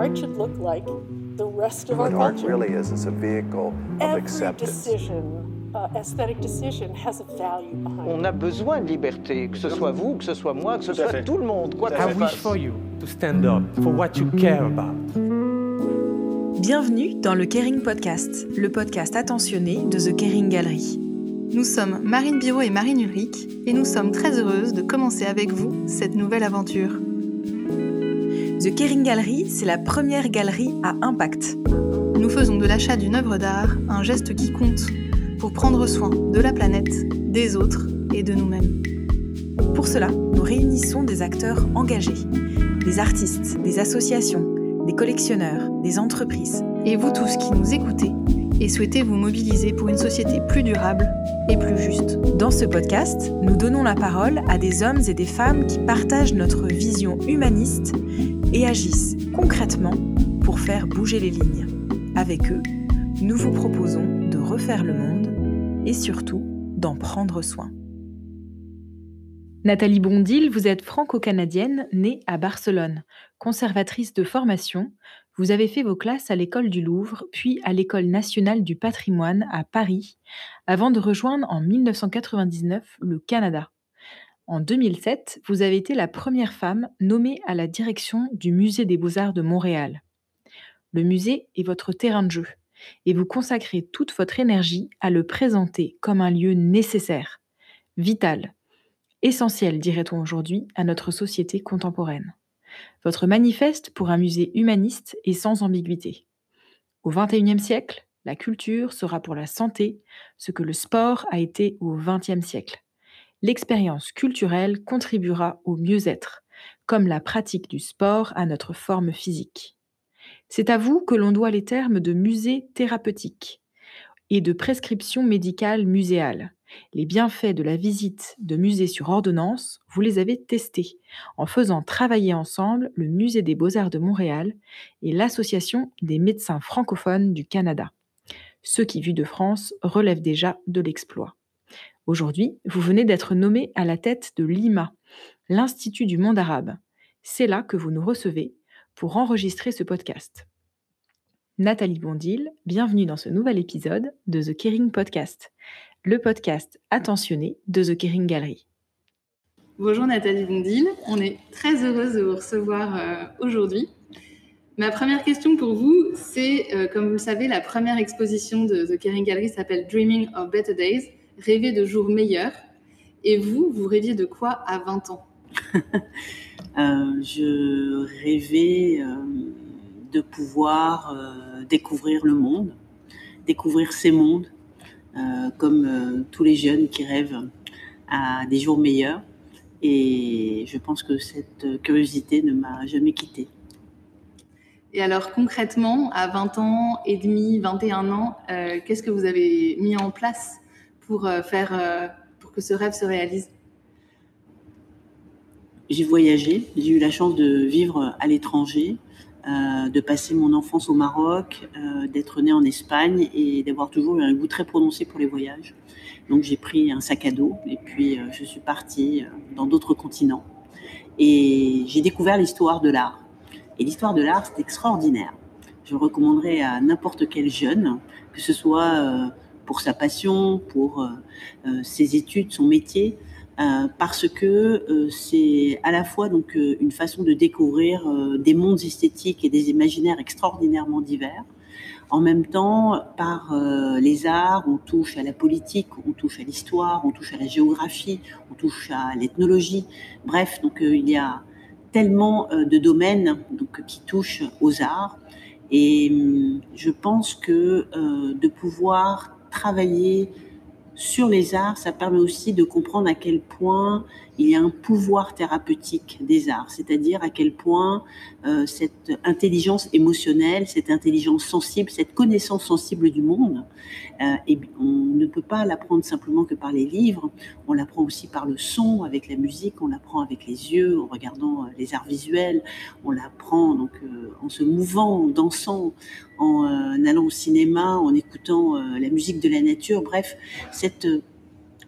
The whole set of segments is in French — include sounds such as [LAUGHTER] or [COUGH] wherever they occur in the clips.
art should look like the rest of What our art culture. really is, is a vehicle of Every acceptance. decision, uh, aesthetic decision, has a value behind On a besoin de liberté, que ce soit vous, que ce soit moi, que ce Tout soit tout le monde, quoi I wish for you to stand up for what you care about. Bienvenue dans le Caring Podcast, le podcast attentionné de The Caring Gallery. Nous sommes Marine Biro et Marine Ulrich et nous sommes très heureuses de commencer avec vous cette nouvelle aventure. The Caring Gallery, c'est la première galerie à impact. Nous faisons de l'achat d'une œuvre d'art un geste qui compte pour prendre soin de la planète, des autres et de nous-mêmes. Pour cela, nous réunissons des acteurs engagés, des artistes, des associations, des collectionneurs, des entreprises. Et vous tous qui nous écoutez et souhaitez vous mobiliser pour une société plus durable et plus juste. Dans ce podcast, nous donnons la parole à des hommes et des femmes qui partagent notre vision humaniste et agissent concrètement pour faire bouger les lignes. Avec eux, nous vous proposons de refaire le monde et surtout d'en prendre soin. Nathalie Bondil, vous êtes franco-canadienne, née à Barcelone. Conservatrice de formation, vous avez fait vos classes à l'école du Louvre, puis à l'école nationale du patrimoine à Paris, avant de rejoindre en 1999 le Canada. En 2007, vous avez été la première femme nommée à la direction du Musée des beaux-arts de Montréal. Le musée est votre terrain de jeu et vous consacrez toute votre énergie à le présenter comme un lieu nécessaire, vital, essentiel, dirait-on aujourd'hui, à notre société contemporaine. Votre manifeste pour un musée humaniste est sans ambiguïté. Au XXIe siècle, la culture sera pour la santé ce que le sport a été au XXe siècle. L'expérience culturelle contribuera au mieux-être, comme la pratique du sport à notre forme physique. C'est à vous que l'on doit les termes de musée thérapeutique et de prescription médicale muséale. Les bienfaits de la visite de musée sur ordonnance, vous les avez testés en faisant travailler ensemble le Musée des beaux-arts de Montréal et l'Association des médecins francophones du Canada. Ce qui, vu de France, relève déjà de l'exploit. Aujourd'hui, vous venez d'être nommé à la tête de l'IMA, l'Institut du monde arabe. C'est là que vous nous recevez pour enregistrer ce podcast. Nathalie Bondil, bienvenue dans ce nouvel épisode de The Caring Podcast, le podcast attentionné de The Caring Gallery. Bonjour Nathalie Bondil, on est très heureuse de vous recevoir euh, aujourd'hui. Ma première question pour vous, c'est, euh, comme vous le savez, la première exposition de The Caring Gallery s'appelle Dreaming of Better Days, rêver de jours meilleurs. Et vous, vous rêviez de quoi à 20 ans? [LAUGHS] Euh, je rêvais euh, de pouvoir euh, découvrir le monde, découvrir ces mondes, comme euh, tous les jeunes qui rêvent à des jours meilleurs. Et je pense que cette curiosité ne m'a jamais quittée. Et alors concrètement, à 20 ans et demi, 21 ans, euh, qu'est-ce que vous avez mis en place pour euh, faire, euh, pour que ce rêve se réalise? J'ai voyagé, j'ai eu la chance de vivre à l'étranger, euh, de passer mon enfance au Maroc, euh, d'être née en Espagne et d'avoir toujours eu un goût très prononcé pour les voyages. Donc j'ai pris un sac à dos et puis euh, je suis partie dans d'autres continents. Et j'ai découvert l'histoire de l'art. Et l'histoire de l'art, c'est extraordinaire. Je recommanderais à n'importe quel jeune, que ce soit pour sa passion, pour ses études, son métier, parce que euh, c'est à la fois donc euh, une façon de découvrir euh, des mondes esthétiques et des imaginaires extraordinairement divers. En même temps, par euh, les arts, on touche à la politique, on touche à l'histoire, on touche à la géographie, on touche à l'ethnologie. Bref, donc euh, il y a tellement euh, de domaines donc, qui touchent aux arts. Et hum, je pense que euh, de pouvoir travailler sur les arts, ça permet aussi de comprendre à quel point il y a un pouvoir thérapeutique des arts, c'est-à-dire à quel point euh, cette intelligence émotionnelle, cette intelligence sensible, cette connaissance sensible du monde, euh, et on ne peut pas l'apprendre simplement que par les livres, on l'apprend aussi par le son, avec la musique, on l'apprend avec les yeux, en regardant euh, les arts visuels, on l'apprend donc en se mouvant, en dansant, en allant au cinéma, en écoutant la musique de la nature, bref, cette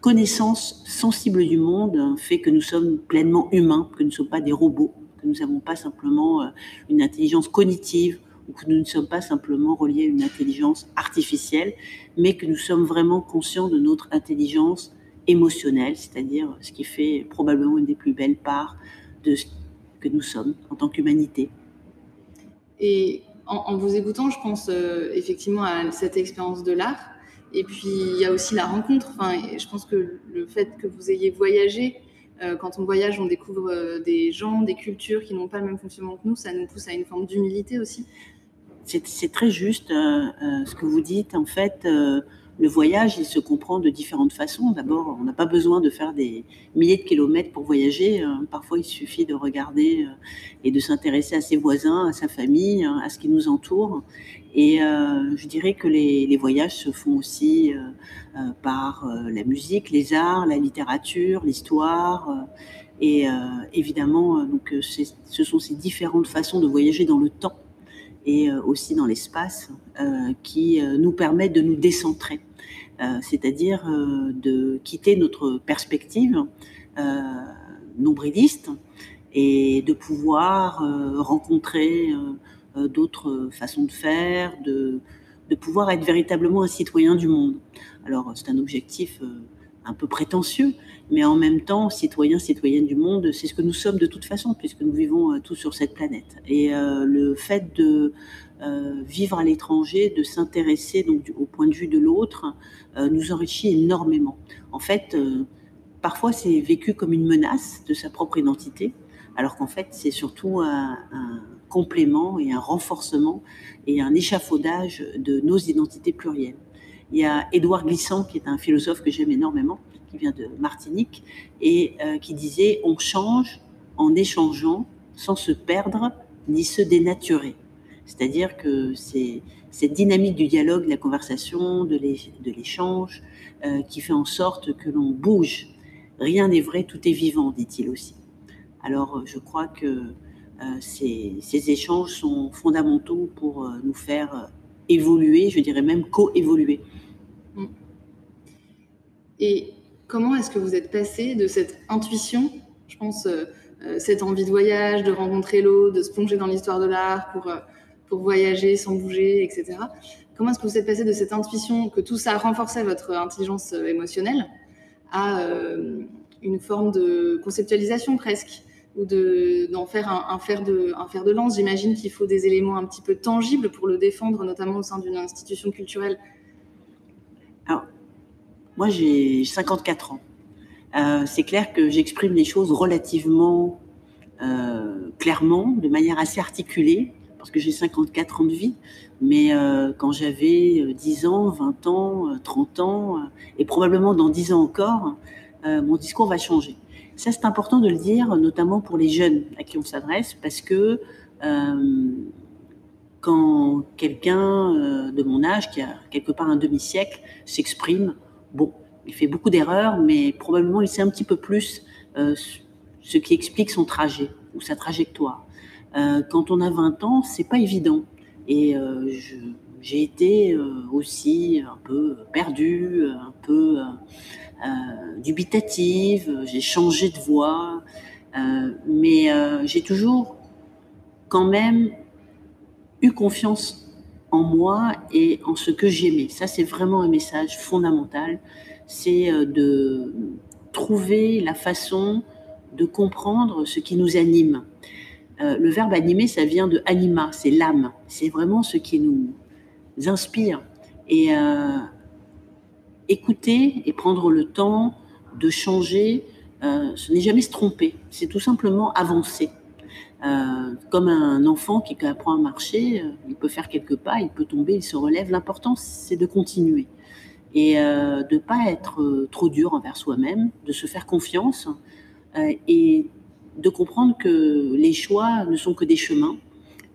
connaissance sensible du monde fait que nous sommes pleinement humains, que nous ne sommes pas des robots, que nous n'avons pas simplement une intelligence cognitive ou que nous ne sommes pas simplement reliés à une intelligence artificielle, mais que nous sommes vraiment conscients de notre intelligence émotionnelle, c'est-à-dire ce qui fait probablement une des plus belles parts de ce que nous sommes en tant qu'humanité. Et en, vous écoutant, je pense euh, effectivement à cette expérience de l'art. Et puis, il y a aussi la rencontre. Enfin, je pense que le fait que vous ayez voyagé, euh, quand on voyage, on découvre euh, des gens, des cultures qui n'ont pas le même fonctionnement que nous. Ça nous pousse à une forme d'humilité aussi. C'est très juste ce que vous dites. En fait, le voyage, il se comprend de différentes façons. D'abord, on n'a pas besoin de faire des milliers de kilomètres pour voyager. Euh, parfois, il suffit de regarder euh, et de s'intéresser à ses voisins, à sa famille, hein, à ce qui nous entoure. Et euh, je dirais que les, voyages se font aussi par la musique, les arts, la littérature, l'histoire. et évidemment, donc, ce sont ces différentes façons de voyager dans le temps et euh, aussi dans l'espace euh, qui euh, nous permet de nous décentrer, c'est-à-dire de quitter notre perspective nombriliste et de pouvoir rencontrer d'autres façons de faire, de, de pouvoir être véritablement un citoyen du monde. Alors c'est un objectif un peu prétentieux, mais en même temps, citoyens, citoyennes du monde, c'est ce que nous sommes de toute façon, puisque nous vivons euh, tous sur cette planète. Et euh, le fait de euh, vivre à l'étranger, de s'intéresser au point de vue de l'autre, nous enrichit énormément. En fait, parfois c'est vécu comme une menace de sa propre identité, alors qu'en fait c'est surtout un, complément et un renforcement et un échafaudage de nos identités plurielles. Il y a Édouard Glissant, qui est un philosophe que j'aime énormément, qui vient de Martinique, et euh, qui disait On change en échangeant sans se perdre ni se dénaturer. C'est-à-dire que c'est cette dynamique du dialogue, de la conversation, de l'échange, euh, qui fait en sorte que l'on bouge. Rien n'est vrai, tout est vivant, dit-il aussi. Alors, je crois que euh, ces, ces, échanges sont fondamentaux pour nous faire évoluer, je dirais même co-évoluer. Et comment est-ce que vous êtes passé de cette intuition, je pense, euh, euh, cette envie de voyage, de rencontrer l'eau, de se plonger dans l'histoire de l'art pour, euh, pour voyager sans bouger, etc. Comment est-ce que vous êtes passé de cette intuition, que tout ça renforçait votre intelligence émotionnelle, à une forme de conceptualisation presque ou d'en faire un, fer de, un fer de lance? J'imagine qu'il faut des éléments un petit peu tangibles pour le défendre, notamment au sein d'une institution culturelle alors, moi, j'ai 54 ans. Euh, c'est clair que j'exprime les choses relativement euh, clairement, de manière assez articulée, parce que j'ai 54 ans de vie. Mais euh, quand j'avais 10 ans, 20 ans, 30 ans, et probablement dans 10 ans encore, mon discours va changer. Ça, c'est important de le dire, notamment pour les jeunes à qui on s'adresse, parce que quand quelqu'un de mon âge, qui a quelque part un demi-siècle, s'exprime, bon, il fait beaucoup d'erreurs, mais probablement il sait un petit peu plus euh, ce qui explique son trajet ou sa trajectoire. Euh, quand on a 20 ans, c'est pas évident. Et j'ai été aussi un peu perdue, un peu dubitative, j'ai changé de voix, mais j'ai toujours quand même eu confiance en moi et en ce que j'aimais. Ça, c'est vraiment un message fondamental. C'est euh, de trouver la façon de comprendre ce qui nous anime. Euh, le verbe animer, ça vient de anima, c'est l'âme. C'est vraiment ce qui nous inspire. Et euh, écouter et prendre le temps de changer, ce n'est jamais se tromper, c'est tout simplement avancer. Euh, comme un enfant qui apprend à marcher, euh, il peut faire quelques pas, il peut tomber, il se relève. L'important, c'est de continuer et euh, de ne pas être trop dur envers soi-même, de se faire confiance et de comprendre que les choix ne sont que des chemins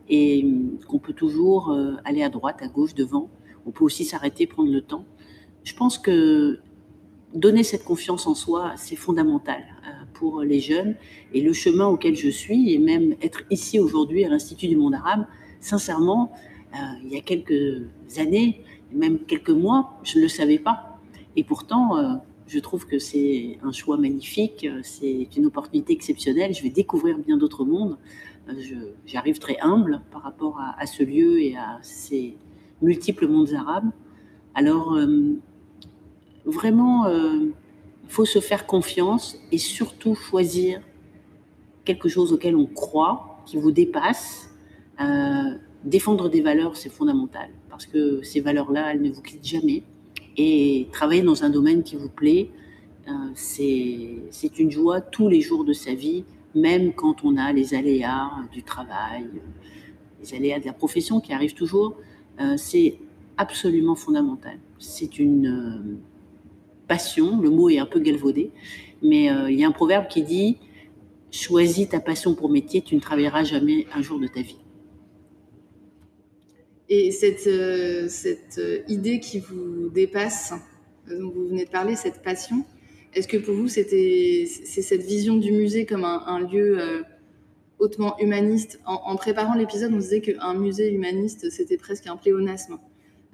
et qu'on peut toujours aller à droite, à gauche, devant. On peut aussi s'arrêter, prendre le temps. Je pense que donner cette confiance en soi, c'est fondamental pour les jeunes. Et le chemin auquel je suis, et même être ici aujourd'hui à l'Institut du monde arabe, sincèrement, euh, il y a quelques années, même quelques mois, je ne le savais pas. Et pourtant, euh, Je trouve que c'est un choix magnifique, c'est une opportunité exceptionnelle. Je vais découvrir bien d'autres mondes. J'arrive très humble par rapport à, ce lieu et à ces multiples mondes arabes. Alors, euh, vraiment, faut se faire confiance et surtout choisir quelque chose auquel on croit, qui vous dépasse. Euh, défendre des valeurs, c'est fondamental, parce que ces valeurs-là, elles ne vous quittent jamais. Et travailler dans un domaine qui vous plaît, euh, c'est une joie tous les jours de sa vie, même quand on a les aléas du travail, les aléas de la profession qui arrivent toujours. Euh, c'est absolument fondamental. C'est une passion, le mot est un peu galvaudé, mais il y a un proverbe qui dit choisis ta passion pour métier, tu ne travailleras jamais un jour de ta vie. Et cette, euh, euh, idée qui vous dépasse, euh, dont vous venez de parler, cette passion, est-ce que pour vous, c'était, c'est cette vision du musée comme un, lieu hautement humaniste? En, préparant l'épisode, on disait qu'un musée humaniste, c'était presque un pléonasme.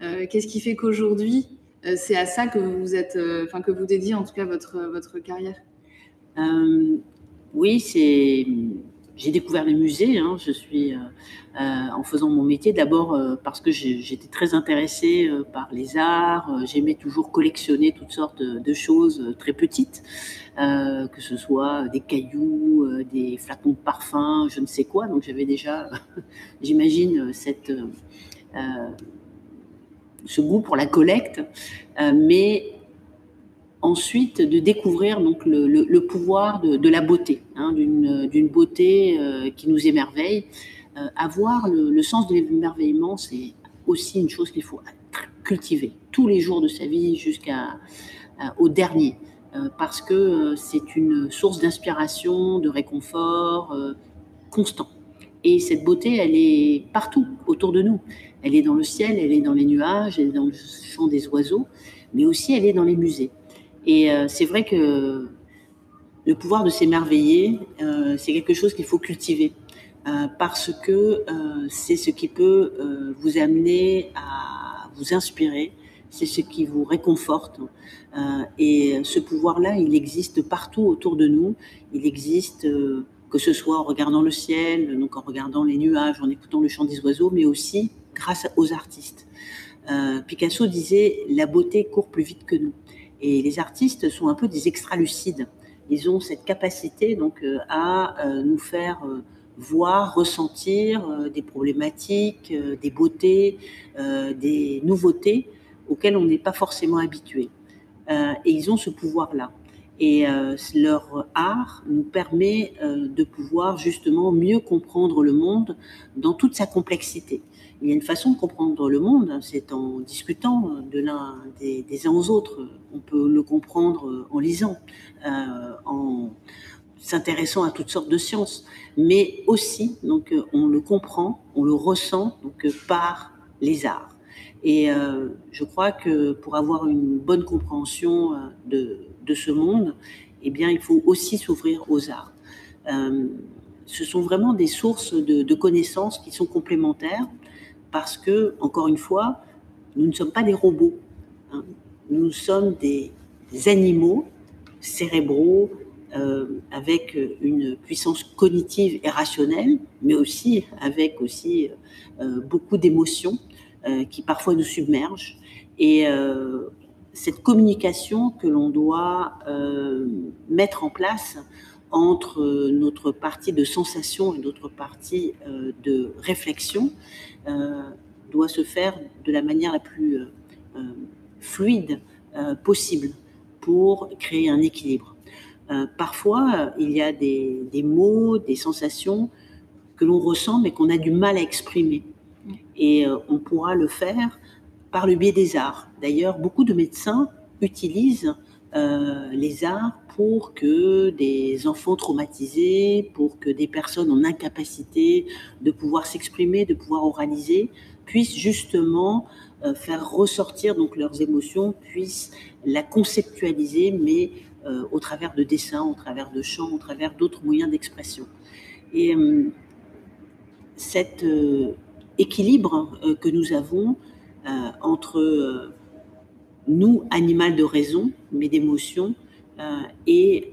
qu'est-ce qui fait qu'aujourd'hui, c'est à ça que vous êtes, enfin que vous dédiez en tout cas votre, votre carrière oui, c'est. J'ai découvert les musées. Hein. Euh, euh, en faisant mon métier d'abord euh, parce que j'étais très intéressée par les arts. J'aimais toujours collectionner toutes sortes de, choses très petites, que ce soit des cailloux, des flacons de parfum, je ne sais quoi. Donc j'avais déjà, [LAUGHS] j'imagine, cette ce goût pour la collecte, mais ensuite de découvrir donc le, pouvoir de, la beauté, hein, d'une beauté euh, qui nous émerveille. Euh, avoir le, sens de l'émerveillement, c'est aussi une chose qu'il faut cultiver tous les jours de sa vie jusqu'à euh, au dernier, parce que c'est une source d'inspiration, de réconfort constant. Et cette beauté, elle est partout autour de nous. Elle est dans le ciel, elle est dans les nuages, elle est dans le chant des oiseaux, mais aussi elle est dans les musées. Et euh, c'est vrai que le pouvoir de s'émerveiller, euh, c'est quelque chose qu'il faut cultiver. Euh, parce que c'est ce qui peut vous amener à vous inspirer, c'est ce qui vous réconforte. et ce pouvoir-là, il existe partout autour de nous. Il existe que ce soit en regardant le ciel, donc en regardant les nuages, en écoutant le chant des oiseaux, mais aussi grâce aux artistes. Picasso disait la beauté court plus vite que nous. Et les artistes sont un peu des extralucides. Ils ont cette capacité donc euh, à euh, nous faire euh, voir, ressentir des problématiques, des beautés, des nouveautés auxquelles on n'est pas forcément habitué. et ils ont ce pouvoir-là. Et leur art nous permet de pouvoir justement mieux comprendre le monde dans toute sa complexité il y a une façon de comprendre le monde, c'est en discutant de l'un des, uns aux autres. On peut le comprendre en lisant, euh, en s'intéressant à toutes sortes de sciences, mais aussi donc on le comprend, on le ressent donc par les arts. Et euh, je crois que pour avoir une bonne compréhension euh, de, ce monde, eh bien, il faut aussi s'ouvrir aux arts. ce sont vraiment des sources de, connaissances qui sont complémentaires parce que, encore une fois, nous ne sommes pas des robots. Hein. Nous sommes des, animaux cérébraux euh, avec une puissance cognitive et rationnelle, mais aussi avec aussi euh, beaucoup d'émotions euh, qui parfois nous submergent. Et cette communication que l'on doit mettre en place entre notre partie de sensation et notre partie de réflexion, euh, doit se faire de la manière la plus euh, euh, fluide possible pour créer un équilibre. parfois, il y a des, des, mots, des sensations que l'on ressent mais qu'on a du mal à exprimer. Et on pourra le faire par le biais des arts. D'ailleurs, beaucoup de médecins utilisent euh, les arts pour que des enfants traumatisés, pour que des personnes en incapacité de pouvoir s'exprimer, de pouvoir oraliser, puissent justement euh, faire ressortir donc leurs émotions, puissent la conceptualiser, mais euh, au travers de dessins, au travers de chants, au travers d'autres moyens d'expression. Et cet équilibre que nous avons entre nous, animal de raison, mais d'émotion, est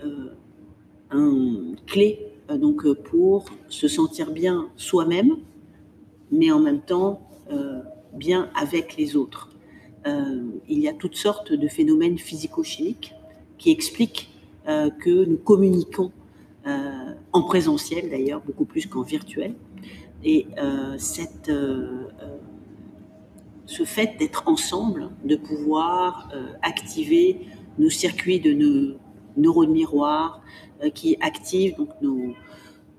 un clé donc pour se sentir bien soi-même, mais en même temps bien avec les autres. il y a toutes sortes de phénomènes physico-chimiques qui expliquent que nous communiquons en présentiel d'ailleurs, beaucoup plus qu'en virtuel. Et cette, ce fait d'être ensemble, de pouvoir euh, activer nos circuits de nos neurones miroirs euh, qui activent donc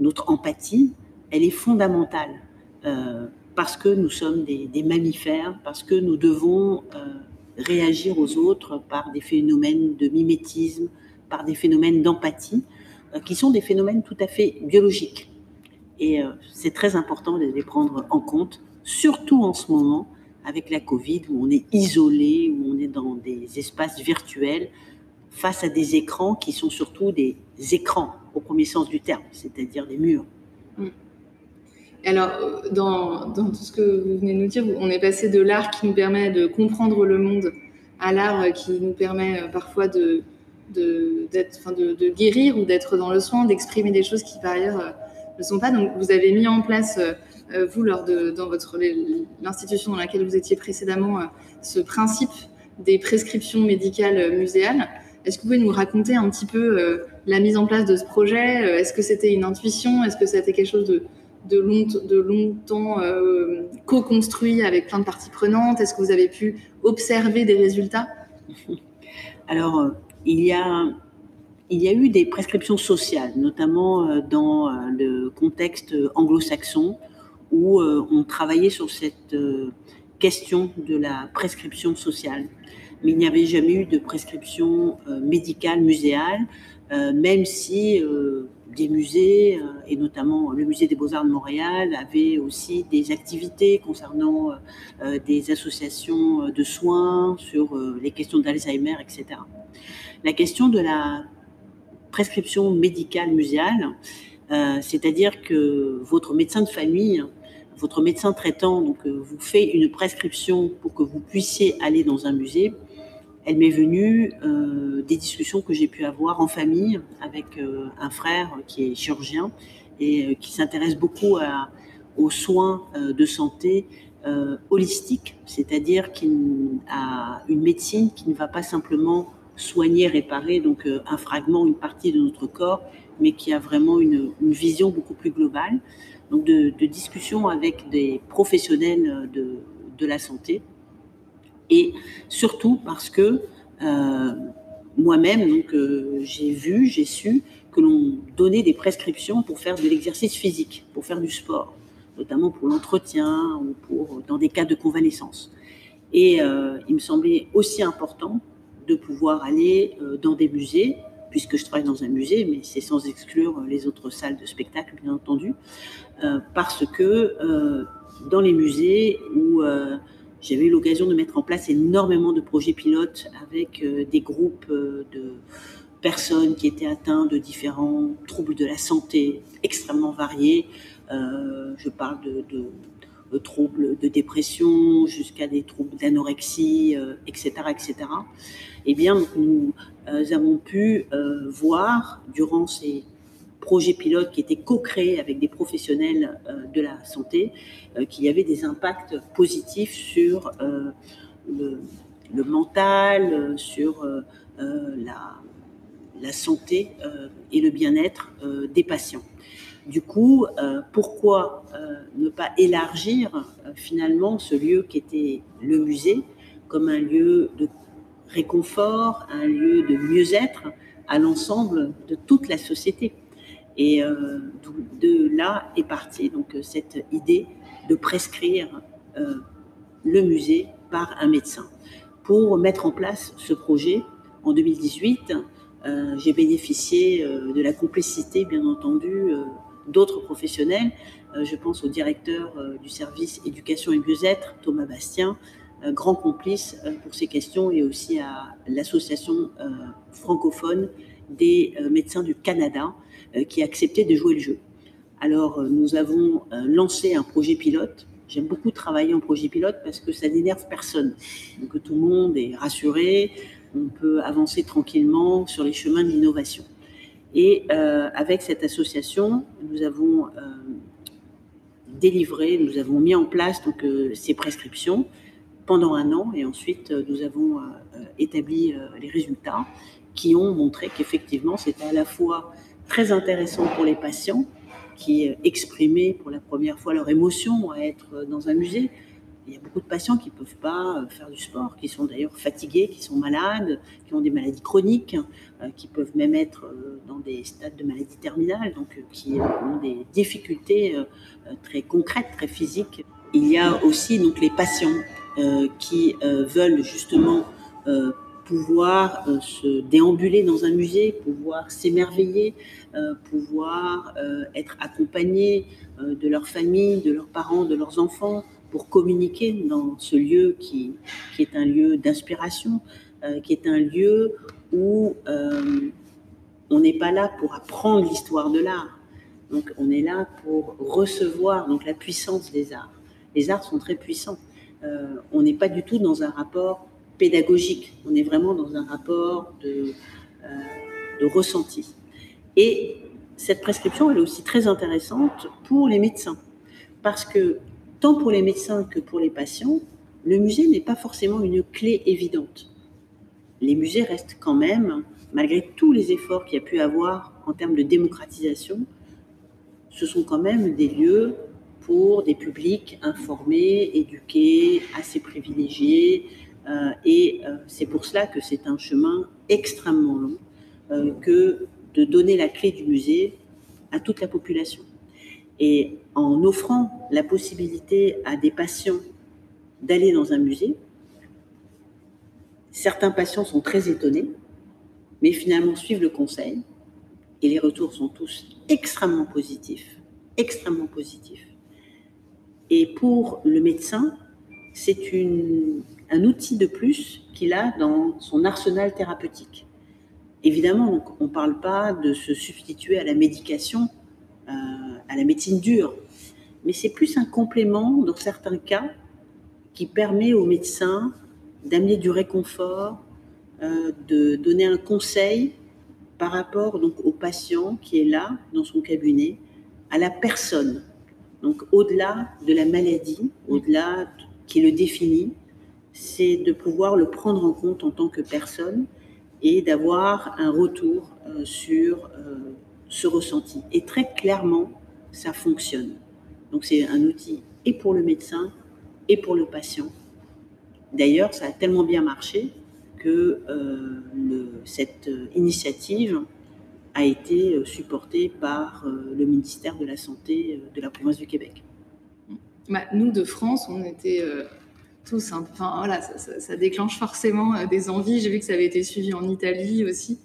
notre empathie, elle est fondamentale euh, parce que nous sommes des, mammifères, parce que nous devons réagir aux autres par des phénomènes de mimétisme, par des phénomènes d'empathie, qui sont des phénomènes tout à fait biologiques. Et c'est très important de les prendre en compte, surtout en ce moment avec la Covid, où on est isolé, où on est dans des espaces virtuels, face à des écrans qui sont surtout des écrans au premier sens du terme, c'est-à-dire des murs. Mm. Alors, dans, dans, tout ce que vous venez de nous dire, on est passé de l'art qui nous permet de comprendre le monde à l'art qui nous permet euh, parfois de guérir ou d'être dans le soin, d'exprimer des choses qui par ailleurs ne sont pas. Donc, vous avez mis en place euh, euh, vous, lors de dans votre l'institution dans laquelle vous étiez précédemment, euh, ce principe des prescriptions médicales muséales. Est-ce que vous pouvez nous raconter un petit peu la mise en place de ce projet Est-ce que c'était une intuition? Est-ce que c'était quelque chose de, de, long, de longtemps co-construit avec plein de parties prenantes? Est-ce que vous avez pu observer des résultats? [LAUGHS] Alors, il y a il y a eu des prescriptions sociales, notamment dans le contexte anglo-saxon, où euh, on travaillait sur cette euh, question de la prescription sociale. Mais il n'y avait jamais eu de prescription euh, médicale, muséale, même si des musées, et notamment le musée des beaux-arts de Montréal, avaient aussi des activités concernant des associations de soins sur les questions d'Alzheimer, etc. La question de la prescription médicale muséale, c'est-à-dire que votre médecin de famille votre médecin traitant donc, euh, vous fait une prescription pour que vous puissiez aller dans un musée, elle m'est venue euh, des discussions que j'ai pu avoir en famille avec euh, un frère qui est chirurgien et qui s'intéresse beaucoup aux soins de santé holistiques, c'est-à-dire à une médecine qui ne va pas simplement soigner, réparer donc un fragment, une partie de notre corps, mais qui a vraiment une, vision beaucoup plus globale donc de, discussions avec des professionnels de, de, la santé, et surtout parce que euh, moi-même, donc euh, j'ai vu, j'ai su que l'on donnait des prescriptions pour faire de l'exercice physique, pour faire du sport, notamment pour l'entretien ou pour dans des cas de convalescence. Et euh, il me semblait aussi important de pouvoir aller dans des musées puisque je travaille dans un musée, mais c'est sans exclure les autres salles de spectacle, bien entendu, euh, parce que euh, dans les musées où euh, j'avais eu l'occasion de mettre en place énormément de projets pilotes avec des groupes de personnes qui étaient atteintes de différents troubles de la santé extrêmement variés. je parle de, troubles de dépression jusqu'à des troubles d'anorexie, etc., etc. Eh bien, nous avons pu voir durant ces projets pilotes qui étaient co-créés avec des professionnels euh, de la santé, euh, qui avaient des impacts positifs sur euh, le, mental, sur la, santé et le bien-être des patients. Du coup, pourquoi ne pas élargir finalement ce lieu qui était le musée comme un lieu de réconfort, un lieu de mieux-être à l'ensemble de toute la société et euh, de là est partie donc euh, cette idée de prescrire euh, le musée par un médecin. Pour mettre en place ce projet, en 2018, j'ai bénéficié de la complicité, bien entendu, d'autres professionnels. je pense au directeur du service éducation et mieux-être, Thomas Bastien, grand complice pour ces questions, et aussi à l'association francophone des médecins du Canada, euh, qui acceptait de jouer le jeu. Alors, euh, nous avons euh, lancé un projet pilote. J'aime beaucoup travailler en projet pilote parce que ça n'énerve personne. Donc tout le monde est rassuré, on peut avancer tranquillement sur les chemins de l'innovation. Et euh, avec cette association, nous avons euh, délivré, nous avons mis en place donc, euh, ces prescriptions pendant un an et ensuite nous avons établi les résultats qui ont montré qu'effectivement c'était à la fois très intéressant pour les patients qui exprimaient pour la première fois leur émotion à être dans un musée. Il y a beaucoup de patients qui ne peuvent pas faire du sport, qui sont d'ailleurs fatigués, qui sont malades, qui ont des maladies chroniques, euh, qui peuvent même être euh, dans des stades de maladie terminale, donc euh, qui ont des difficultés très concrètes, très physiques. Il y a aussi donc les patients qui veulent justement pouvoir euh, se déambuler dans un musée, pouvoir s'émerveiller, euh, pouvoir euh, être accompagnés de leur famille, de leurs parents, de leurs enfants, pour communiquer dans ce lieu qui, qui est un lieu d'inspiration, qui est un lieu où on n'est pas là pour apprendre l'histoire de l'art. Donc on est là pour recevoir donc la puissance des arts. Les arts sont très puissants. on n'est pas du tout dans un rapport pédagogique. On est vraiment dans un rapport de, euh, de ressenti. Et cette prescription, elle est aussi très intéressante pour les médecins. Parce que tant pour les médecins que pour les patients, le musée n'est pas forcément une clé évidente. Les musées restent quand même, malgré tous les efforts qu'il y a pu avoir en termes de démocratisation, ce sont quand même des lieux pour des publics informés, éduqués, assez privilégiés, euh, et euh, c'est pour cela que c'est un chemin extrêmement long euh, que de donner la clé du musée à toute la population. Et en offrant la possibilité à des patients d'aller dans un musée, certains patients sont très étonnés, mais finalement suivent le conseil et les retours sont tous extrêmement positifs, extrêmement positifs. Et pour le médecin, c'est un outil de plus qu'il a dans son arsenal thérapeutique. Évidemment, on ne parle pas de se substituer à la médication, euh, à la médecine dure, mais c'est plus un complément dans certains cas qui permet au médecin d'amener du réconfort, euh, de donner un conseil par rapport donc au patient qui est là dans son cabinet, à la personne. Donc au-delà de la maladie, au-delà qui le définit, c'est de pouvoir le prendre en compte en tant que personne et d'avoir un retour euh, sur euh, ce ressenti. Et très clairement, ça fonctionne. Donc c'est un outil et pour le médecin et pour le patient. D'ailleurs, ça a tellement bien marché que euh, cette initiative a été supportée par le ministère de la Santé de la province du Québec. Bah, nous, de France, on était tous. Hein. Enfin, voilà, ça, déclenche forcément euh, des envies. J'ai vu que ça avait été suivi en Italie aussi.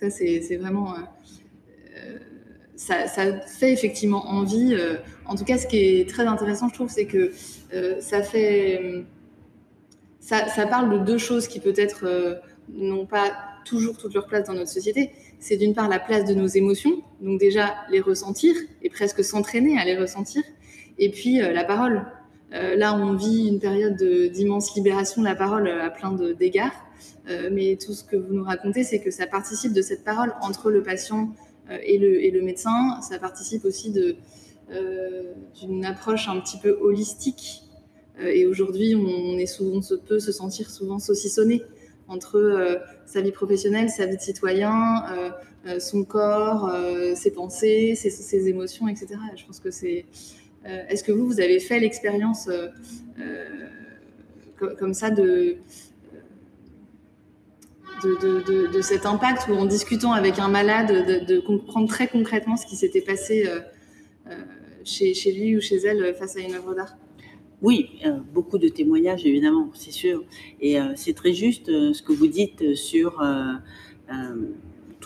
Ça, c'est vraiment. Euh, euh, ça, fait effectivement envie. en tout cas, ce qui est très intéressant, je trouve, c'est que ça fait. Ça, parle de deux choses qui peut-être n'ont pas toujours toute leur place dans notre société. C'est d'une part la place de nos émotions, donc déjà les ressentir et presque s'entraîner à les ressentir, et puis la parole. Euh, là, on vit une période d'immense libération de la parole à plein d'égards. Euh, mais tout ce que vous nous racontez, c'est que ça participe de cette parole entre le patient euh, et, le, médecin. Ça participe aussi d'une approche un petit peu holistique. et aujourd'hui, on, on peut se sentir souvent saucissonné entre sa vie professionnelle, sa vie de citoyen, son corps, ses pensées, ses, émotions, etc. Je pense que c'est euh, est-ce que vous, vous avez fait l'expérience euh, euh, comme ça de, de, cet impact où en discutant avec un malade, de, comprendre très concrètement ce qui s'était passé chez, lui ou chez elle face à une œuvre d'art? Oui, beaucoup de témoignages évidemment, c'est sûr. Et c'est très juste ce que vous dites sur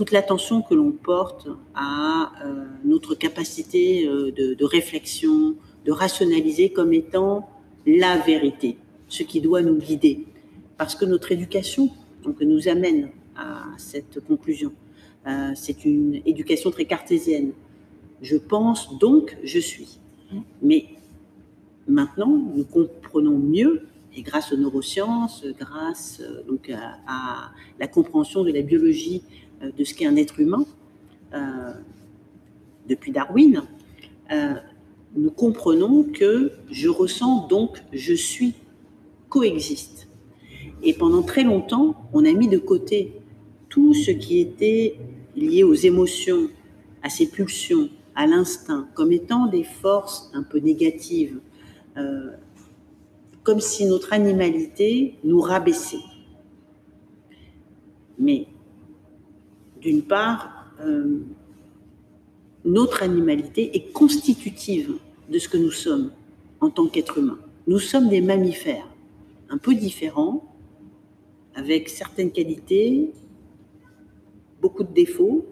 toute l'attention que l'on porte à euh, notre capacité euh, de, réflexion, de rationaliser comme étant la vérité, ce qui doit nous guider. Parce que notre éducation donc, nous amène à cette conclusion. Euh, c'est une éducation très cartésienne. Je pense, donc je suis. Mais maintenant, nous comprenons mieux, et grâce aux neurosciences, grâce donc à, la compréhension de la biologie de ce qu'est un être humain, depuis Darwin, nous comprenons que je ressens donc je suis coexiste. Et pendant très longtemps, on a mis de côté tout ce qui était lié aux émotions, à ses pulsions, à l'instinct, comme étant des forces un peu négatives, euh, comme si notre animalité nous rabaissait. Mais d'une part, euh, notre animalité est constitutive de ce que nous sommes en tant qu'être humain. Nous sommes des mammifères, un peu différents, avec certaines qualités, beaucoup de défauts,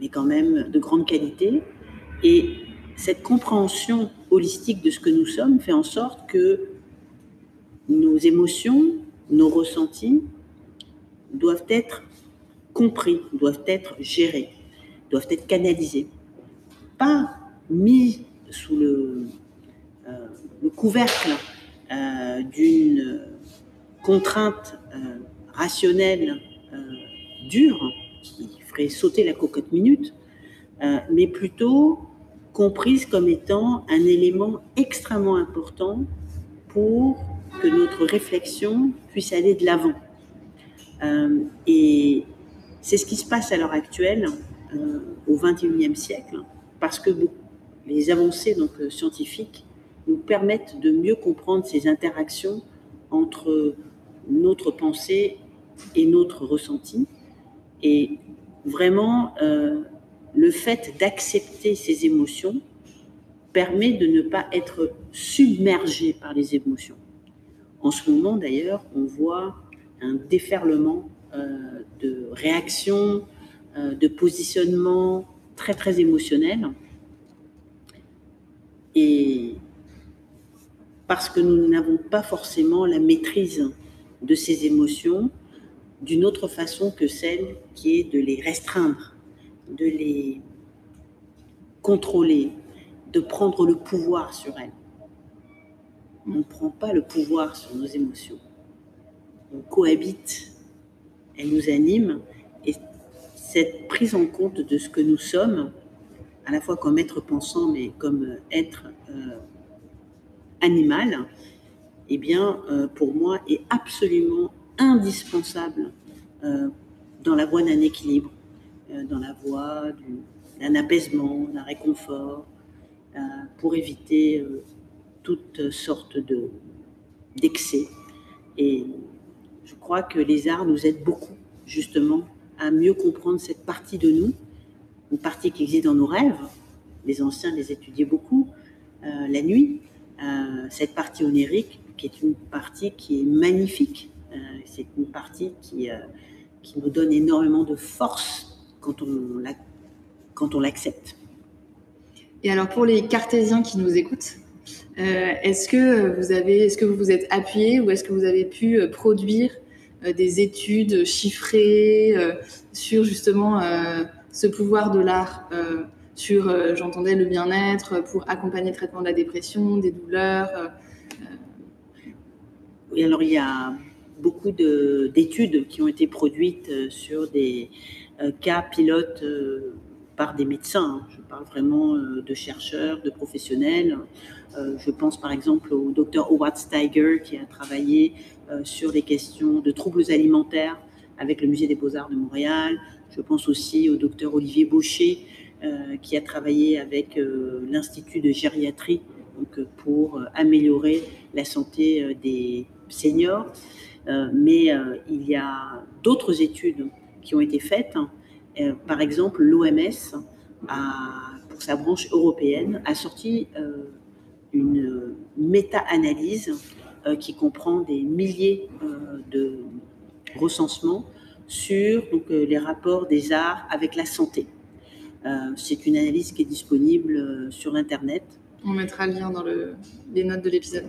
mais quand même de grande qualité. Et cette compréhension holistique de ce que nous sommes fait en sorte que nos émotions, nos ressentis doivent être compris, doivent être gérés, doivent être canalisés. Pas mis sous le, euh, couvercle euh, d'une contrainte euh, rationnelle dure qui ferait sauter la cocotte minute, mais plutôt comprise comme étant un élément extrêmement important pour que notre réflexion puisse aller de l'avant. et c'est ce qui se passe à l'heure actuelle au XXIe siècle, parce que les avancées donc, euh, scientifiques nous permettent de mieux comprendre ces interactions entre notre pensée et notre ressenti. Et vraiment, euh, le fait d'accepter ces émotions permet de ne pas être submergé par les émotions. En ce moment, d'ailleurs, on voit un déferlement euh, de réactions, de positionnements très, très émotionnels et parce que nous n'avons pas forcément la maîtrise de ces émotions d'une autre façon que celle qui est de les restreindre, de les contrôler, de prendre le pouvoir sur elles. On ne prend pas le pouvoir sur nos émotions. On cohabite, elles nous animent et cette prise en compte de ce que nous sommes à la fois comme être pensant, mais comme être euh, animal, eh bien, euh, pour moi, est absolument indispensable euh, dans la voie d'un équilibre, dans la voie d'un apaisement, d'un réconfort, pour éviter toutes sortes d'excès. Et je crois que les arts nous aident beaucoup, justement, à mieux comprendre cette partie de nous une partie qui existe dans nos rêves. Les anciens les étudiaient beaucoup euh, la nuit. Euh, cette partie onirique, qui est une partie qui est magnifique. Euh, c'est une partie qui, qui nous donne énormément de force quand on, la, quand on l'accepte. Et alors pour les cartésiens qui nous écoutent, est-ce que vous avez, est-ce que vous vous êtes appuyé ou est-ce que vous avez pu produire des études chiffrées sur justement ce pouvoir de l'art euh, sur, euh, j'entendais, le bien-être, pour accompagner le traitement de la dépression, des douleurs euh, Oui, alors il y a beaucoup d'études qui ont été produites sur des cas pilotes par des médecins. Hein. Je parle vraiment de chercheurs, de professionnels. je pense par exemple au docteur Howard Steiger qui a travaillé sur les questions de troubles alimentaires avec le Musée des Beaux-Arts de Montréal, je pense aussi au docteur Olivier Baucher, euh, qui a travaillé avec euh, l'Institut de gériatrie pour euh, améliorer la santé des seniors. mais il y a d'autres études qui ont été faites. par exemple, l'OMS, pour sa branche européenne, a sorti une méta-analyse qui comprend des milliers de recensements sur donc, euh, les rapports des arts avec la santé. Euh, c'est une analyse qui est disponible euh, sur Internet. On mettra le lien dans le, les notes de l'épisode.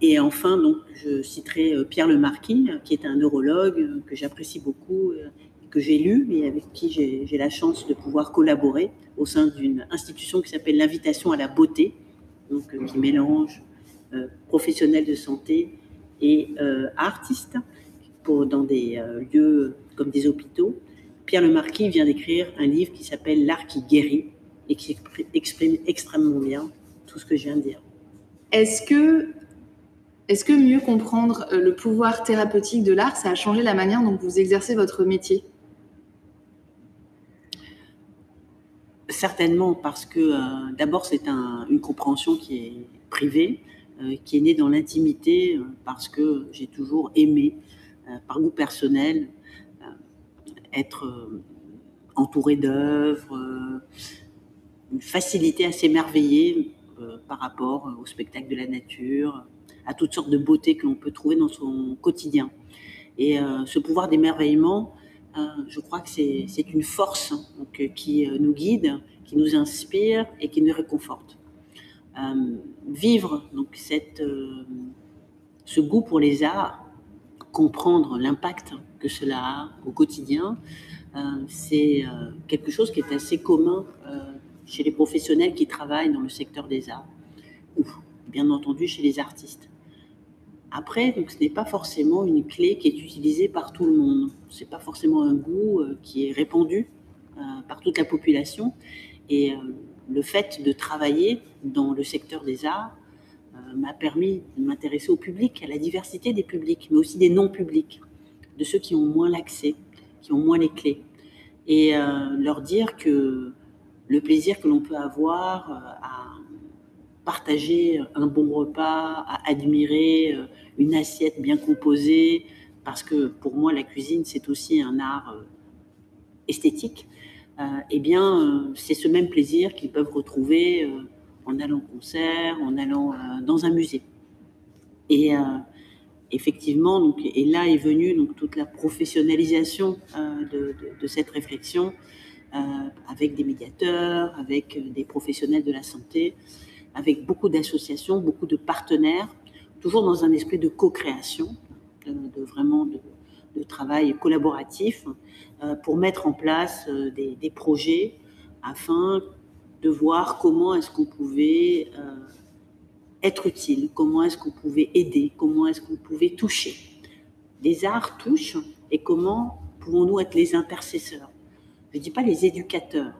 Et enfin, donc, je citerai Pierre Lemarquis, qui est un neurologue que j'apprécie beaucoup, que j'ai lu et avec qui j'ai la chance de pouvoir collaborer au sein d'une institution qui s'appelle l'Invitation à la beauté, donc, qui mélange professionnels de santé et artistes pour, dans des lieux comme des hôpitaux. Pierre Le Marquis vient d'écrire un livre qui s'appelle L'art qui guérit et qui exprime extrêmement bien tout ce que je viens de dire. Est-ce que, est que mieux comprendre euh, le pouvoir thérapeutique de l'art, ça a changé la manière dont vous exercez votre métier? Certainement, parce que euh, d'abord, c'est une compréhension qui est privée, euh, qui est née dans l'intimité, parce que j'ai toujours aimé, par goût personnel, être entouré d'œuvres, une facilité à s'émerveiller euh, par rapport au spectacle de la nature, à toutes sortes de beautés que l'on peut trouver dans son quotidien. Et euh, ce pouvoir d'émerveillement, euh, je crois que c'est une force hein, qui nous guide, qui nous inspire et qui nous réconforte. vivre donc ce goût pour les arts, comprendre l'impact que cela a au quotidien, c'est quelque chose qui est assez commun chez les professionnels qui travaillent dans le secteur des arts, ou bien entendu chez les artistes. Après, donc, ce n'est pas forcément une clé qui est utilisée par tout le monde. Ce n'est pas forcément un goût euh, qui est répandu euh, par toute la population. Et euh, le fait de travailler dans le secteur des arts m'a permis de m'intéresser au public, à la diversité des publics, mais aussi des non-publics, de ceux qui ont moins l'accès, qui ont moins les clés. Et leur dire que le plaisir que l'on peut avoir à partager un bon repas, à admirer euh, une assiette bien composée, parce que pour moi la cuisine c'est aussi un art euh, esthétique, eh bien c'est ce même plaisir qu'ils peuvent retrouver en allant au concert, en allant dans un musée. Et effectivement, donc, et là est venue donc, toute la professionnalisation de, cette réflexion euh, avec des médiateurs, avec euh, des professionnels de la santé, avec beaucoup d'associations, beaucoup de partenaires, toujours dans un esprit de co-création, de, vraiment de, travail collaboratif, euh, pour mettre en place des, projets afin de voir comment est-ce qu'on pouvait être utile, comment est-ce qu'on pouvait aider, comment est-ce qu'on pouvait toucher. Les arts touchent et comment pouvons-nous être les intercesseurs? Je ne dis pas les éducateurs.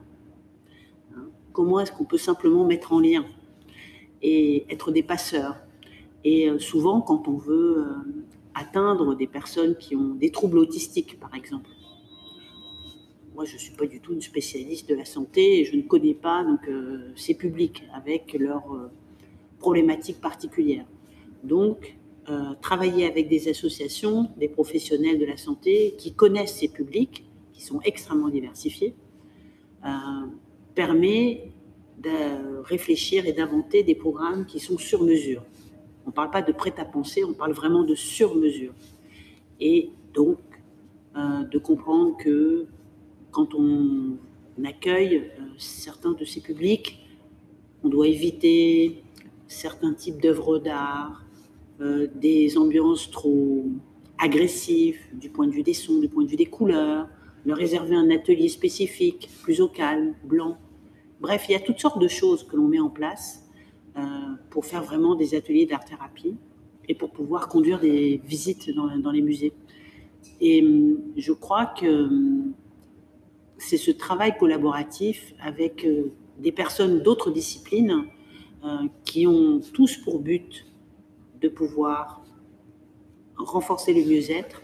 Hein. Comment est-ce qu'on peut simplement mettre en lien et être des passeurs Et euh, souvent, quand on veut euh, atteindre des personnes qui ont des troubles autistiques, par exemple, moi, je ne suis pas du tout une spécialiste de la santé et je ne connais pas donc, euh, ces publics avec leurs problématiques particulières. Donc, travailler avec des associations, des professionnels de la santé qui connaissent ces publics qui sont extrêmement diversifiés, permet de réfléchir et d'inventer des programmes qui sont sur mesure. On ne parle pas de prêt-à-penser, on parle vraiment de sur mesure. Et donc, euh, de comprendre que quand on accueille euh, certains de ces publics, on doit éviter certains types d'œuvres d'art, des ambiances trop agressives du point de vue des sons, du point de vue des couleurs, leur réserver un atelier spécifique, plus au calme, blanc. Bref, il y a toutes sortes de choses que l'on met en place euh, pour faire vraiment des ateliers d'art-thérapie et pour pouvoir conduire des visites dans, les musées. Et hum, je crois que hum, c'est ce travail collaboratif avec euh, des personnes d'autres disciplines euh, qui ont tous pour but de pouvoir renforcer le mieux-être,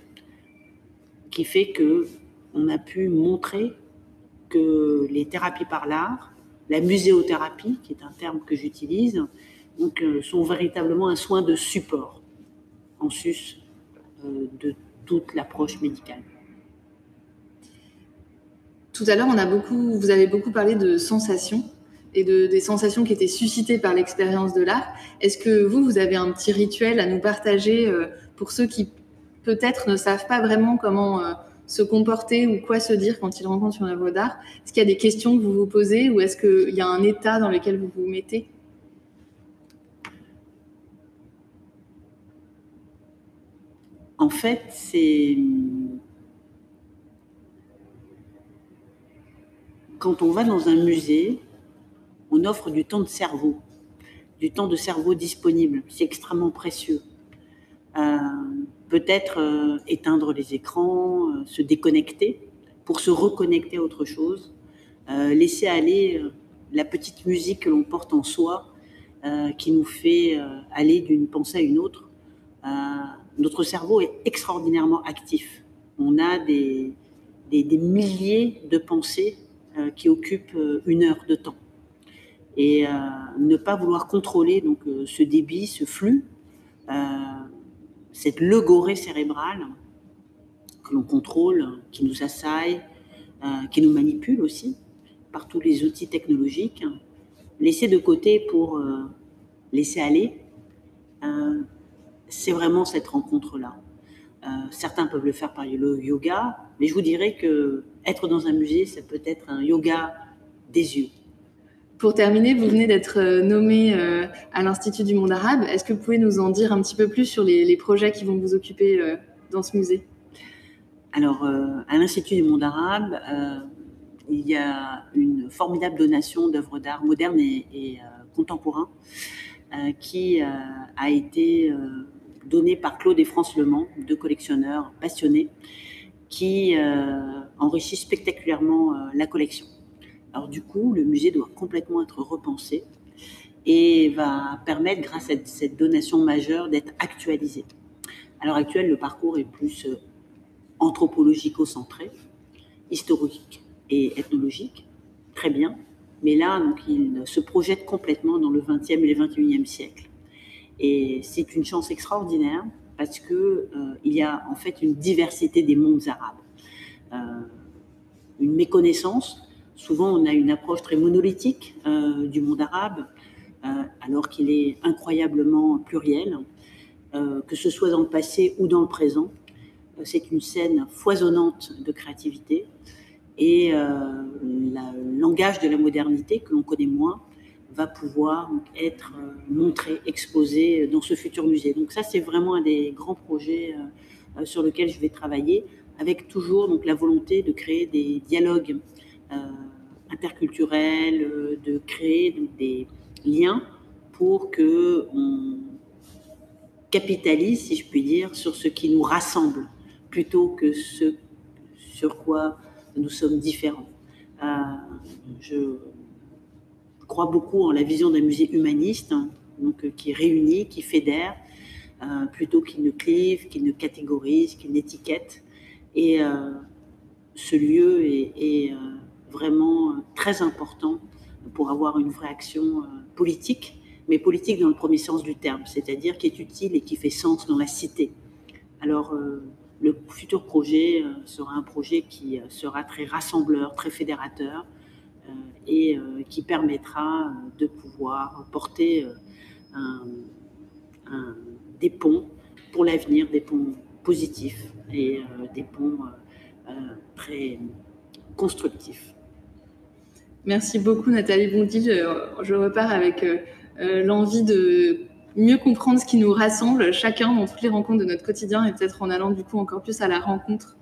qui fait que on a pu montrer que les thérapies par l'art, la muséothérapie, qui est un terme que j'utilise, donc, euh, sont véritablement un soin de support en sus euh, de toute l'approche médicale. Tout à l'heure, on a beaucoup, vous avez beaucoup parlé de sensations et de, des sensations qui étaient suscitées par l'expérience de l'art. Est-ce que vous, vous avez un petit rituel à nous partager euh, pour ceux qui peut-être ne savent pas vraiment comment se comporter ou quoi se dire quand ils rencontrent une œuvre d'art Est-ce qu'il y a des questions que vous vous posez ou est-ce qu'il y a un état dans lequel vous vous mettez? En fait, c'est quand on va dans un musée, on offre du temps de cerveau. du temps de cerveau disponible. C'est extrêmement précieux. Euh, peut-être euh, éteindre les écrans, euh, se déconnecter pour se reconnecter à autre chose, laisser aller la petite musique que l'on porte en soi, qui nous fait aller d'une pensée à une autre. notre cerveau est extraordinairement actif. On a des, des, des milliers de pensées qui occupent une heure de temps et ne pas vouloir contrôler donc ce débit, ce flux, cette logorée cérébrale que l'on contrôle, qui nous assaille, euh, qui nous manipule aussi par tous les outils technologiques, laisser de côté pour euh, laisser aller, euh, c'est vraiment cette rencontre-là. certains peuvent le faire par le yoga, mais je vous dirais que être dans un musée, ça peut être un yoga des yeux. Pour terminer, vous venez d'être euh, nommé euh, à l'Institut du monde arabe. Est-ce que vous pouvez nous en dire un petit peu plus sur les, projets qui vont vous occuper euh, dans ce musée? Alors, à l'Institut du monde arabe, il y a une formidable donation d'œuvres d'art modernes et, contemporains qui a été donnée par Claude et France Le Mans, deux collectionneurs passionnés, qui enrichissent spectaculairement la collection. Alors du coup, le musée doit complètement être repensé et va permettre, grâce à cette donation majeure, d'être actualisé. À l'heure actuelle, le parcours est plus euh, anthropologico-centré, historique et ethnologique, très bien, mais là, donc, il se projette complètement dans le 20e et le 21e siècle. Et c'est une chance extraordinaire parce qu'il euh, y a en fait une diversité des mondes arabes. Euh, une méconnaissance Souvent, on a une approche très monolithique euh, du monde arabe, euh, alors qu'il est incroyablement pluriel, euh, que ce soit dans le passé ou dans le présent. C'est une scène foisonnante de créativité et le langage de la modernité que l'on connaît moins va pouvoir être montré, exposé dans ce futur musée. Donc ça, c'est vraiment un des grands projets sur lesquels je vais travailler, avec toujours donc la volonté de créer des dialogues euh, interculturel, euh, de créer des liens pour que on capitalise, si je puis dire, sur ce qui nous rassemble, plutôt que ce sur quoi nous sommes différents. Euh, je crois beaucoup en la vision d'un musée humaniste, hein, donc, qui réunit, qui fédère, plutôt qu'il ne clive, qu'il ne catégorise, qu'il n'étiquette. Et ce lieu est, vraiment euh, très important pour avoir une vraie action euh, politique, mais politique dans le premier sens du terme, c'est-à-dire qui est utile et qui fait sens dans la cité. Alors, euh, le futur projet sera un projet qui sera très rassembleur, très fédérateur et qui permettra de pouvoir porter des ponts pour l'avenir, des ponts positifs et des ponts très constructifs. Merci beaucoup Nathalie Bondil. Je repars avec euh, euh, l'envie de mieux comprendre ce qui nous rassemble chacun dans toutes les rencontres de notre quotidien et peut-être en allant du coup encore plus à la rencontre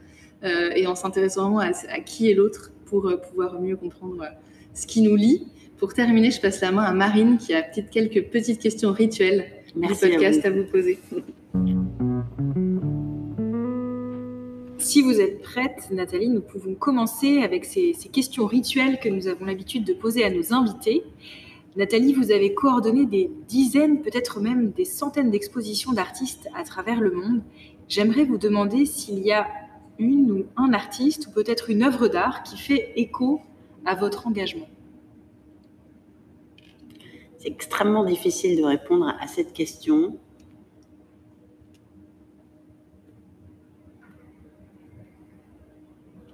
euh, et en s'intéressant vraiment à, qui est l'autre pour pouvoir mieux comprendre ce qui nous lie. Pour terminer, je passe la main à Marine qui a peut-être quelques petites questions rituelles Merci du podcast à vous poser. [LAUGHS] Si vous êtes prête, Nathalie, nous pouvons commencer avec ces, questions rituelles que nous avons l'habitude de poser à nos invités. Nathalie, vous avez coordonné des dizaines, peut-être même des centaines d'expositions d'artistes à travers le monde. J'aimerais vous demander s'il y a une ou un artiste ou peut-être une œuvre d'art qui fait écho à votre engagement. C'est extrêmement difficile de répondre à cette question.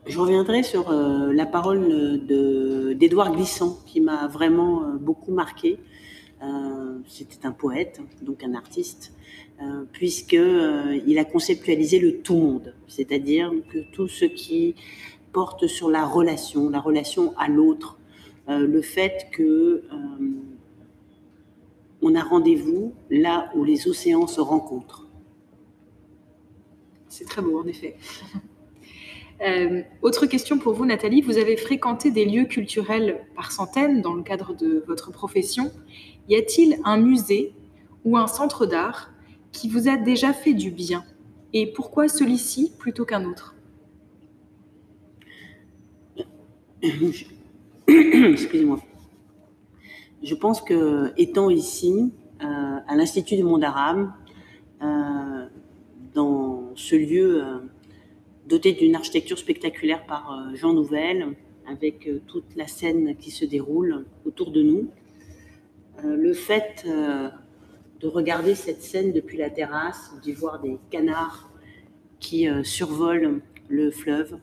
Je reviendrai sur euh, la parole d'Édouard Glissant, qui m'a vraiment euh, beaucoup marqué. Euh, c'était un poète, donc un artiste, puisqu'il a conceptualisé le tout monde, c'est-à-dire que tout ce qui porte sur la relation, la relation à l'autre, le fait que on a rendez-vous là où les océans se rencontrent. C'est très beau, en effet. Euh, autre question pour vous, Nathalie. Vous avez fréquenté des lieux culturels par centaines dans le cadre de votre profession. y a-t-il un musée ou un centre d'art qui vous a déjà fait du bien? Et pourquoi celui-ci plutôt qu'un autre? [COUGHS] Excusez-moi. Je pense que étant ici, euh, à l'Institut du monde arabe, euh, dans ce lieu doté d'une architecture spectaculaire par Jean Nouvel, avec toute la scène qui se déroule autour de nous, le fait de regarder cette scène depuis la terrasse, d'y voir des canards qui survolent le fleuve,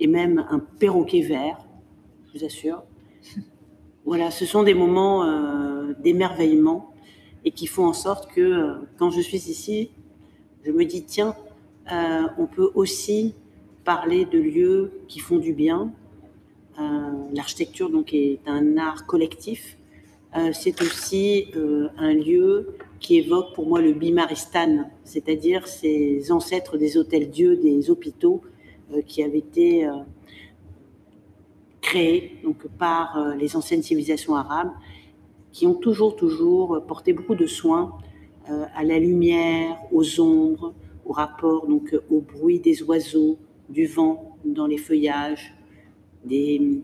et même un perroquet vert, je vous assure, [LAUGHS] voilà, ce sont des moments euh, d'émerveillement et qui font en sorte que euh, quand je suis ici, je me dis tiens, euh, on peut aussi parler de lieux qui font du bien. L'architecture donc est un art collectif. c'est aussi un lieu qui évoque pour moi le bimaristan, c'est-à-dire ces ancêtres des hôtels-dieux, des hôpitaux qui avaient été créés donc, par euh, les anciennes civilisations arabes, qui ont toujours, toujours porté beaucoup de soins euh, à la lumière, aux ombres, au rapport donc au bruit des oiseaux, du vent dans les feuillages, des,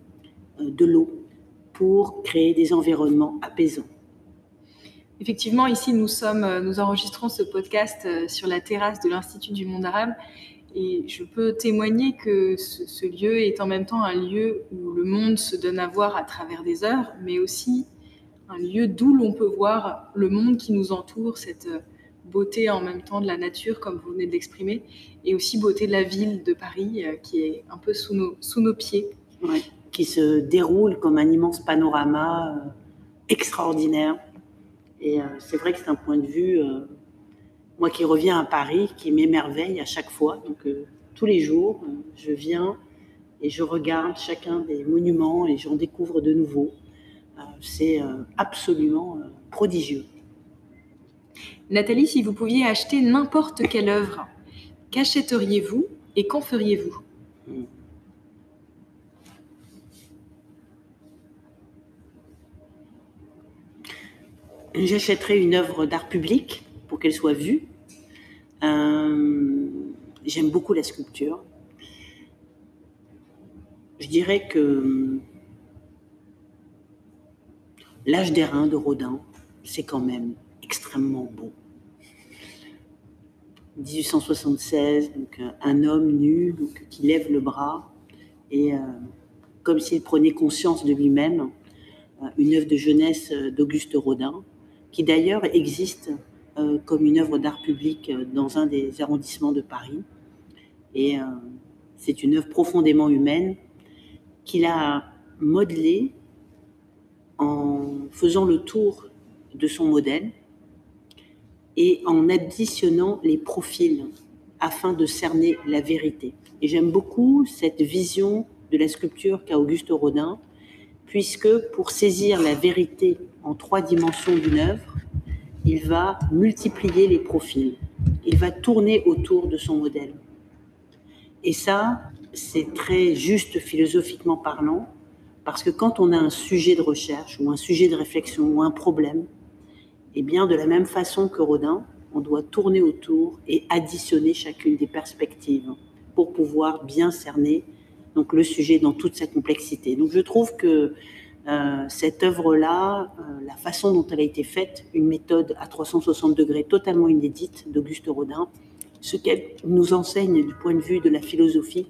euh, de l'eau, pour créer des environnements apaisants. Effectivement, ici, nous, sommes, nous enregistrons ce podcast sur la terrasse de l'Institut du monde arabe et je peux témoigner que ce, lieu est en même temps un lieu où le monde se donne à voir à travers des heures, mais aussi un lieu d'où l'on peut voir le monde qui nous entoure, cette beauté en même temps de la nature, comme vous venez de l'exprimer, et aussi beauté de la ville de Paris, euh, qui est un peu sous nos, sous nos pieds. qui se déroule comme un immense panorama euh, extraordinaire. Et euh, c'est vrai que c'est un point de vue moi qui reviens à Paris, qui m'émerveille à chaque fois. Donc tous les jours, je viens et je regarde chacun des monuments et j'en découvre de nouveaux. C'est absolument prodigieux. Nathalie, si vous pouviez acheter n'importe quelle œuvre, qu'achèteriez-vous et qu'en feriez-vous? J'achèterais une œuvre d'art public pour qu'elle soit vue. Euh, j'aime beaucoup la sculpture. Je dirais que l'âge des reins de Rodin, c'est quand même extrêmement beau. 1876, donc un homme nu qui lève le bras et euh, comme s'il prenait conscience de lui-même, euh, une œuvre de jeunesse d'Auguste Rodin, qui d'ailleurs existe euh, comme une œuvre d'art public euh, dans un des arrondissements de Paris. Et euh, c'est une œuvre profondément humaine qu'il a modelée en faisant le tour de son modèle et en additionnant les profils afin de cerner la vérité. Et j'aime beaucoup cette vision de la sculpture qu'a Auguste Rodin, puisque pour saisir la vérité en trois dimensions d'une œuvre, il va multiplier les profils, il va tourner autour de son modèle. Et ça, c'est très juste philosophiquement parlant, parce que quand on a un sujet de recherche ou un sujet de réflexion ou un problème, eh bien, de la même façon que Rodin, on doit tourner autour et additionner chacune des perspectives pour pouvoir bien cerner donc le sujet dans toute sa complexité. Donc je trouve que euh, cette œuvre-là, euh, la façon dont elle a été faite, une méthode à 360 degrés totalement inédite d'Auguste Rodin, ce qu'elle nous enseigne du point de vue de la philosophie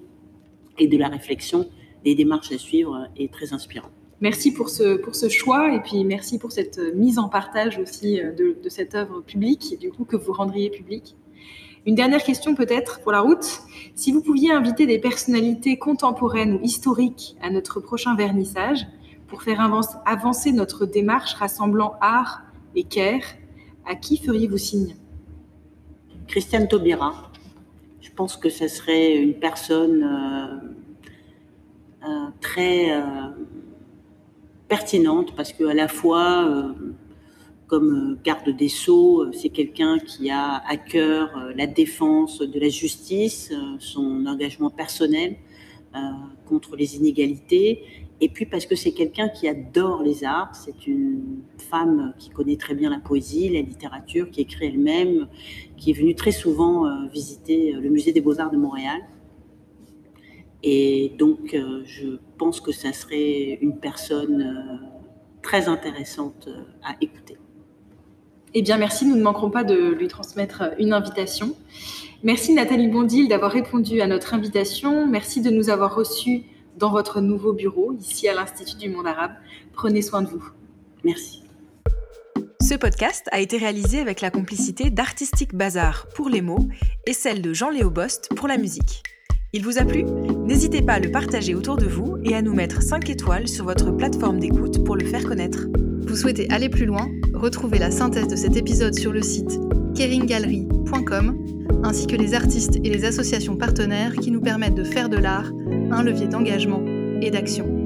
et de la réflexion, des démarches à suivre est très inspirant. Merci pour ce, pour ce choix et puis merci pour cette mise en partage aussi euh, de, cette œuvre publique, du coup que vous rendriez publique. Une dernière question peut-être pour la route. Si vous pouviez inviter des personnalités contemporaines ou historiques à notre prochain vernissage, pour faire avancer notre démarche rassemblant art et care, à qui feriez-vous signe? Christiane Taubira. Je pense que ce serait une personne euh, euh, très euh, pertinente parce qu'à la fois, comme garde des sceaux, c'est quelqu'un qui a à cœur la défense de la justice, son engagement personnel, contre les inégalités, et puis parce que c'est quelqu'un qui adore les arts, c'est une femme qui connaît très bien la poésie, la littérature, qui écrit elle-même, qui est venue très souvent euh, visiter le musée des beaux-arts de Montréal. Et donc, euh, je pense que ça serait une personne euh, très intéressante à écouter. Eh bien, merci. Nous ne manquerons pas de lui transmettre une invitation. Merci Nathalie Bondil d'avoir répondu à notre invitation. Merci de nous avoir reçus dans votre nouveau bureau, ici à l'Institut du monde arabe. Prenez soin de vous. Merci. Ce podcast a été réalisé avec la complicité d'Artistique Bazar pour les mots et celle de Jean-Léo Bost pour la musique. Il vous a plu? N'hésitez pas à le partager autour de vous et à nous mettre 5 étoiles sur votre plateforme d'écoute pour le faire connaître. Vous souhaitez aller plus loin? Retrouvez la synthèse de cet épisode sur le site keringgallery.com ainsi que les artistes et les associations partenaires qui nous permettent de faire de l'art un levier d'engagement et d'action.